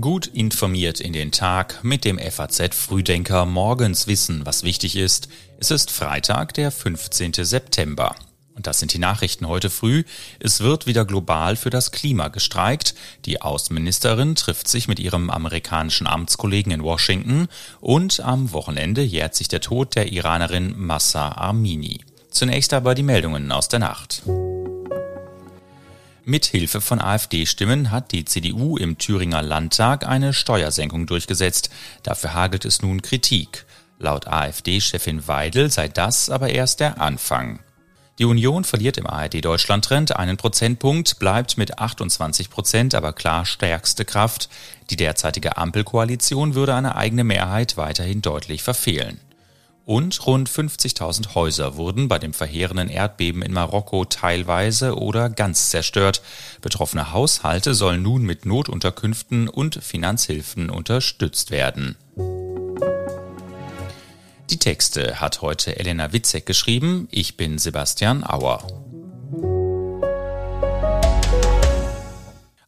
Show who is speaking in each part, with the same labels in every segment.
Speaker 1: Gut informiert in den Tag mit dem FAZ Frühdenker morgens wissen, was wichtig ist. Es ist Freitag, der 15. September. Und das sind die Nachrichten heute früh. Es wird wieder global für das Klima gestreikt. Die Außenministerin trifft sich mit ihrem amerikanischen Amtskollegen in Washington. Und am Wochenende jährt sich der Tod der Iranerin Massa Amini. Zunächst aber die Meldungen aus der Nacht. Mit Hilfe von AfD-Stimmen hat die CDU im Thüringer Landtag eine Steuersenkung durchgesetzt. Dafür hagelt es nun Kritik. Laut AfD-Chefin Weidel sei das aber erst der Anfang. Die Union verliert im ARD-Deutschland-Trend einen Prozentpunkt, bleibt mit 28 Prozent aber klar stärkste Kraft. Die derzeitige Ampelkoalition würde eine eigene Mehrheit weiterhin deutlich verfehlen. Und rund 50.000 Häuser wurden bei dem verheerenden Erdbeben in Marokko teilweise oder ganz zerstört. Betroffene Haushalte sollen nun mit Notunterkünften und Finanzhilfen unterstützt werden. Die Texte hat heute Elena Witzek geschrieben. Ich bin Sebastian Auer.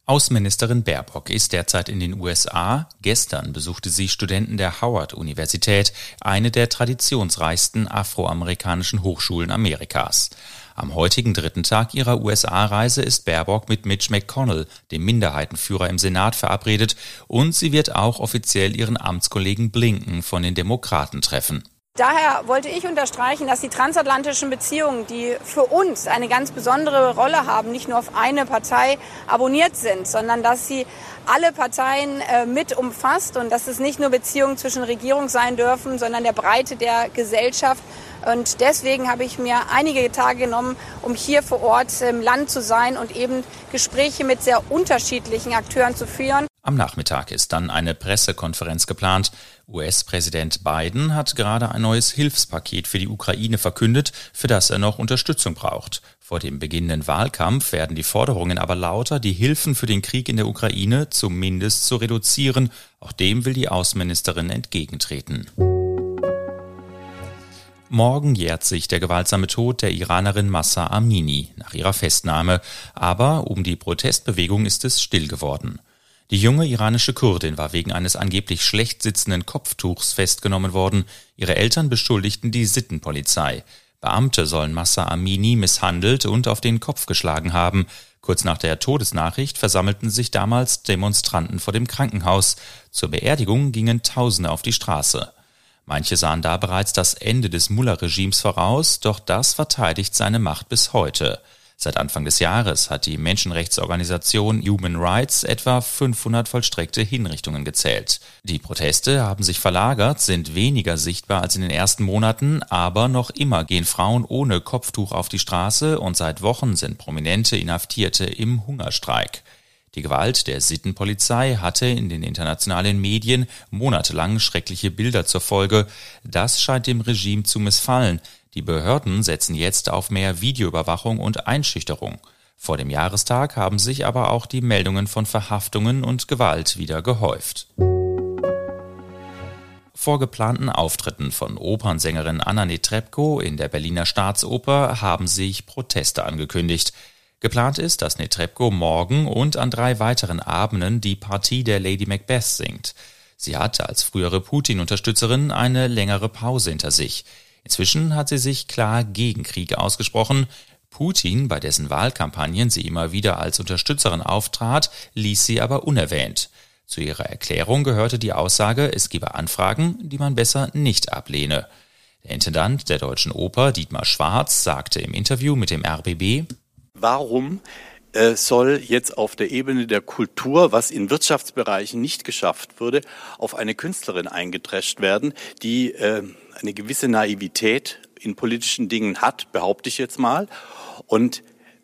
Speaker 1: Außenministerin Baerbock ist derzeit in den USA. Gestern besuchte sie Studenten der Howard-Universität, eine der traditionsreichsten afroamerikanischen Hochschulen Amerikas. Am heutigen dritten Tag ihrer USA-Reise ist Baerbock mit Mitch McConnell, dem Minderheitenführer im Senat, verabredet und sie wird auch offiziell ihren Amtskollegen Blinken von den Demokraten treffen.
Speaker 2: Daher wollte ich unterstreichen, dass die transatlantischen Beziehungen, die für uns eine ganz besondere Rolle haben, nicht nur auf eine Partei abonniert sind, sondern dass sie alle Parteien äh, mit umfasst und dass es nicht nur Beziehungen zwischen Regierung sein dürfen, sondern der Breite der Gesellschaft. Und deswegen habe ich mir einige Tage genommen, um hier vor Ort im Land zu sein und eben Gespräche mit sehr unterschiedlichen Akteuren zu führen.
Speaker 1: Am Nachmittag ist dann eine Pressekonferenz geplant. US-Präsident Biden hat gerade ein neues Hilfspaket für die Ukraine verkündet, für das er noch Unterstützung braucht. Vor dem beginnenden Wahlkampf werden die Forderungen aber lauter, die Hilfen für den Krieg in der Ukraine zumindest zu reduzieren. Auch dem will die Außenministerin entgegentreten. Morgen jährt sich der gewaltsame Tod der Iranerin Massa Amini nach ihrer Festnahme, aber um die Protestbewegung ist es still geworden. Die junge iranische Kurdin war wegen eines angeblich schlecht sitzenden Kopftuchs festgenommen worden. Ihre Eltern beschuldigten die Sittenpolizei. Beamte sollen Massa Amini misshandelt und auf den Kopf geschlagen haben. Kurz nach der Todesnachricht versammelten sich damals Demonstranten vor dem Krankenhaus. Zur Beerdigung gingen Tausende auf die Straße. Manche sahen da bereits das Ende des Mullah-Regimes voraus, doch das verteidigt seine Macht bis heute. Seit Anfang des Jahres hat die Menschenrechtsorganisation Human Rights etwa 500 vollstreckte Hinrichtungen gezählt. Die Proteste haben sich verlagert, sind weniger sichtbar als in den ersten Monaten, aber noch immer gehen Frauen ohne Kopftuch auf die Straße und seit Wochen sind prominente Inhaftierte im Hungerstreik. Die Gewalt der Sittenpolizei hatte in den internationalen Medien monatelang schreckliche Bilder zur Folge. Das scheint dem Regime zu missfallen. Die Behörden setzen jetzt auf mehr Videoüberwachung und Einschüchterung. Vor dem Jahrestag haben sich aber auch die Meldungen von Verhaftungen und Gewalt wieder gehäuft. Vor geplanten Auftritten von Opernsängerin Anna Netrebko in der Berliner Staatsoper haben sich Proteste angekündigt. Geplant ist, dass Netrebko morgen und an drei weiteren Abenden die Partie der Lady Macbeth singt. Sie hat als frühere Putin-Unterstützerin eine längere Pause hinter sich. Inzwischen hat sie sich klar gegen Krieg ausgesprochen. Putin, bei dessen Wahlkampagnen sie immer wieder als Unterstützerin auftrat, ließ sie aber unerwähnt. Zu ihrer Erklärung gehörte die Aussage, es gebe Anfragen, die man besser nicht ablehne. Der Intendant der Deutschen Oper, Dietmar Schwarz, sagte im Interview mit dem RBB,
Speaker 3: Warum soll jetzt auf der Ebene der Kultur, was in Wirtschaftsbereichen nicht geschafft wurde, auf eine Künstlerin eingedrescht werden, die äh, eine gewisse Naivität in politischen Dingen hat, behaupte ich jetzt mal. Und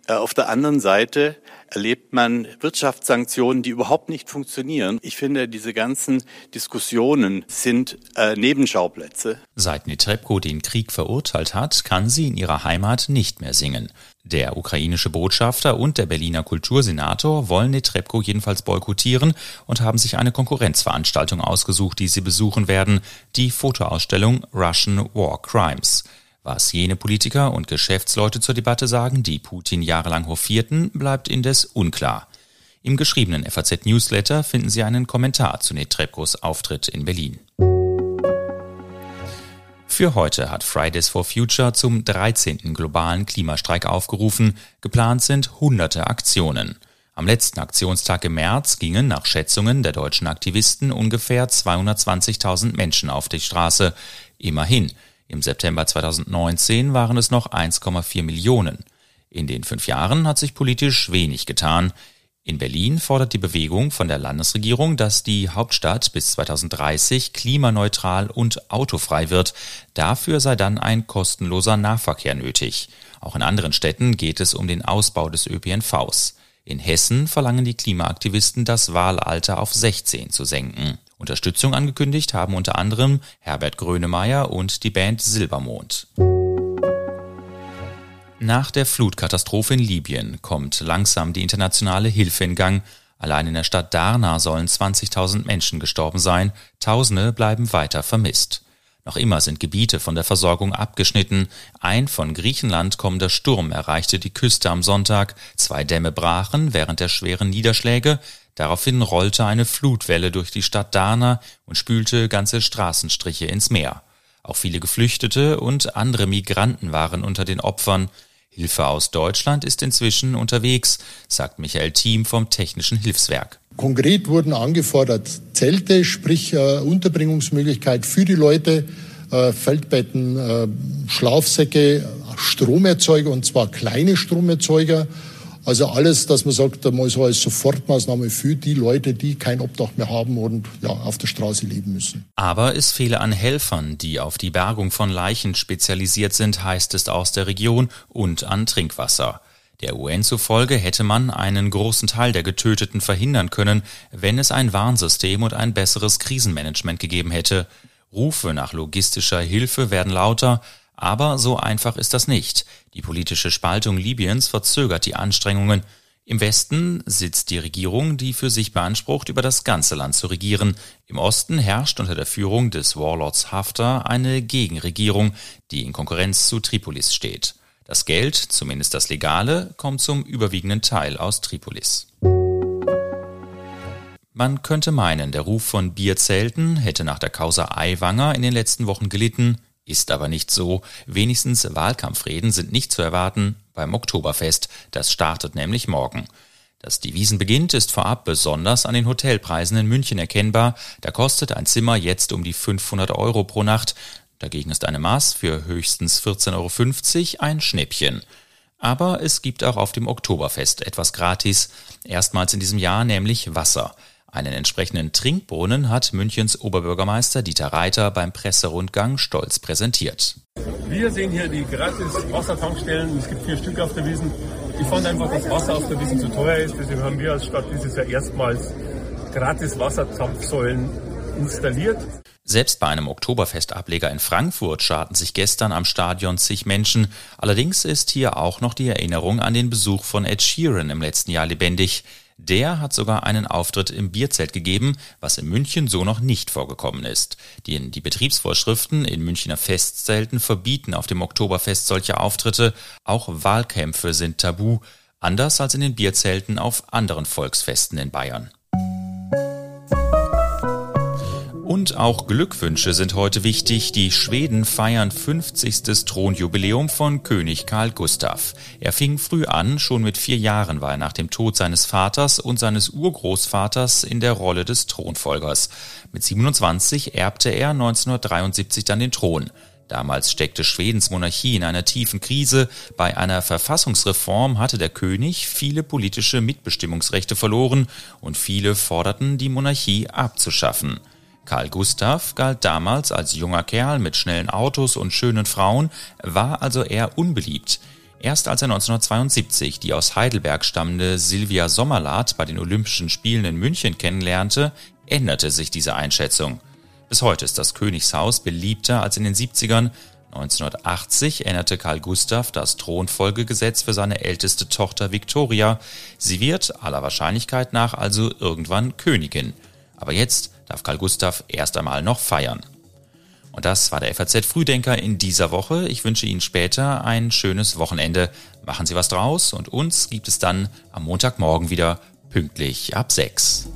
Speaker 3: äh, auf der anderen Seite erlebt man Wirtschaftssanktionen, die überhaupt nicht funktionieren. Ich finde, diese ganzen Diskussionen sind äh, Nebenschauplätze.
Speaker 1: Seit Netrebko den Krieg verurteilt hat, kann sie in ihrer Heimat nicht mehr singen. Der ukrainische Botschafter und der Berliner Kultursenator wollen Netrebko jedenfalls boykottieren und haben sich eine Konkurrenzveranstaltung ausgesucht, die sie besuchen werden, die Fotoausstellung Russian War Crimes. Was jene Politiker und Geschäftsleute zur Debatte sagen, die Putin jahrelang hofierten, bleibt indes unklar. Im geschriebenen FAZ Newsletter finden Sie einen Kommentar zu Netrebkos Auftritt in Berlin. Für heute hat Fridays for Future zum 13. globalen Klimastreik aufgerufen. Geplant sind hunderte Aktionen. Am letzten Aktionstag im März gingen nach Schätzungen der deutschen Aktivisten ungefähr 220.000 Menschen auf die Straße. Immerhin. Im September 2019 waren es noch 1,4 Millionen. In den fünf Jahren hat sich politisch wenig getan. In Berlin fordert die Bewegung von der Landesregierung, dass die Hauptstadt bis 2030 klimaneutral und autofrei wird. Dafür sei dann ein kostenloser Nahverkehr nötig. Auch in anderen Städten geht es um den Ausbau des ÖPNVs. In Hessen verlangen die Klimaaktivisten, das Wahlalter auf 16 zu senken. Unterstützung angekündigt haben unter anderem Herbert Grönemeyer und die Band Silbermond. Nach der Flutkatastrophe in Libyen kommt langsam die internationale Hilfe in Gang. Allein in der Stadt Darna sollen 20.000 Menschen gestorben sein, Tausende bleiben weiter vermisst. Noch immer sind Gebiete von der Versorgung abgeschnitten. Ein von Griechenland kommender Sturm erreichte die Küste am Sonntag. Zwei Dämme brachen während der schweren Niederschläge. Daraufhin rollte eine Flutwelle durch die Stadt Darna und spülte ganze Straßenstriche ins Meer. Auch viele Geflüchtete und andere Migranten waren unter den Opfern. Hilfe aus Deutschland ist inzwischen unterwegs, sagt Michael Thiem vom Technischen Hilfswerk.
Speaker 4: Konkret wurden angefordert Zelte, sprich äh, Unterbringungsmöglichkeit für die Leute, äh, Feldbetten, äh, Schlafsäcke, Stromerzeuger und zwar kleine Stromerzeuger also alles, dass man sagt, mal so als Sofortmaßnahme für die Leute, die kein Obdach mehr haben und ja, auf der Straße leben müssen.
Speaker 1: Aber es fehle an Helfern, die auf die Bergung von Leichen spezialisiert sind, heißt es aus der Region, und an Trinkwasser. Der UN zufolge hätte man einen großen Teil der Getöteten verhindern können, wenn es ein Warnsystem und ein besseres Krisenmanagement gegeben hätte. Rufe nach logistischer Hilfe werden lauter, aber so einfach ist das nicht. Die politische Spaltung Libyens verzögert die Anstrengungen. Im Westen sitzt die Regierung, die für sich beansprucht, über das ganze Land zu regieren. Im Osten herrscht unter der Führung des Warlords Haftar eine Gegenregierung, die in Konkurrenz zu Tripolis steht. Das Geld, zumindest das legale, kommt zum überwiegenden Teil aus Tripolis. Man könnte meinen, der Ruf von Bierzelten hätte nach der Causa Aiwanger in den letzten Wochen gelitten. Ist aber nicht so. Wenigstens Wahlkampfreden sind nicht zu erwarten beim Oktoberfest. Das startet nämlich morgen. Dass die Wiesen beginnt, ist vorab besonders an den Hotelpreisen in München erkennbar. Da kostet ein Zimmer jetzt um die 500 Euro pro Nacht. Dagegen ist eine Maß für höchstens 14,50 Euro ein Schnäppchen. Aber es gibt auch auf dem Oktoberfest etwas gratis. Erstmals in diesem Jahr nämlich Wasser. Einen entsprechenden Trinkbrunnen hat Münchens Oberbürgermeister Dieter Reiter beim Presserundgang stolz präsentiert.
Speaker 5: Wir sehen hier die gratis Wassertankstellen. Es gibt vier Stück auf der Wiesen. Ich fand einfach, dass Wasser auf der Wiesen zu teuer ist. Deswegen haben wir als Stadt dieses Jahr erstmals gratis Wasserzapfsäulen installiert.
Speaker 1: Selbst bei einem Oktoberfestableger in Frankfurt scharten sich gestern am Stadion zig Menschen. Allerdings ist hier auch noch die Erinnerung an den Besuch von Ed Sheeran im letzten Jahr lebendig. Der hat sogar einen Auftritt im Bierzelt gegeben, was in München so noch nicht vorgekommen ist. Die, die Betriebsvorschriften in Münchner Festzelten verbieten auf dem Oktoberfest solche Auftritte. Auch Wahlkämpfe sind tabu, anders als in den Bierzelten auf anderen Volksfesten in Bayern. Und auch Glückwünsche sind heute wichtig. Die Schweden feiern 50. Thronjubiläum von König Karl Gustav. Er fing früh an, schon mit vier Jahren war er nach dem Tod seines Vaters und seines Urgroßvaters in der Rolle des Thronfolgers. Mit 27 erbte er 1973 dann den Thron. Damals steckte Schwedens Monarchie in einer tiefen Krise. Bei einer Verfassungsreform hatte der König viele politische Mitbestimmungsrechte verloren und viele forderten, die Monarchie abzuschaffen. Karl Gustav galt damals als junger Kerl mit schnellen Autos und schönen Frauen, war also eher unbeliebt. Erst als er 1972 die aus Heidelberg stammende Silvia Sommerlath bei den Olympischen Spielen in München kennenlernte, änderte sich diese Einschätzung. Bis heute ist das Königshaus beliebter als in den 70ern. 1980 änderte Karl Gustav das Thronfolgegesetz für seine älteste Tochter Victoria. Sie wird aller Wahrscheinlichkeit nach also irgendwann Königin. Aber jetzt darf Karl Gustav erst einmal noch feiern. Und das war der FAZ Frühdenker in dieser Woche. Ich wünsche Ihnen später ein schönes Wochenende. Machen Sie was draus und uns gibt es dann am Montagmorgen wieder. pünktlich ab 6.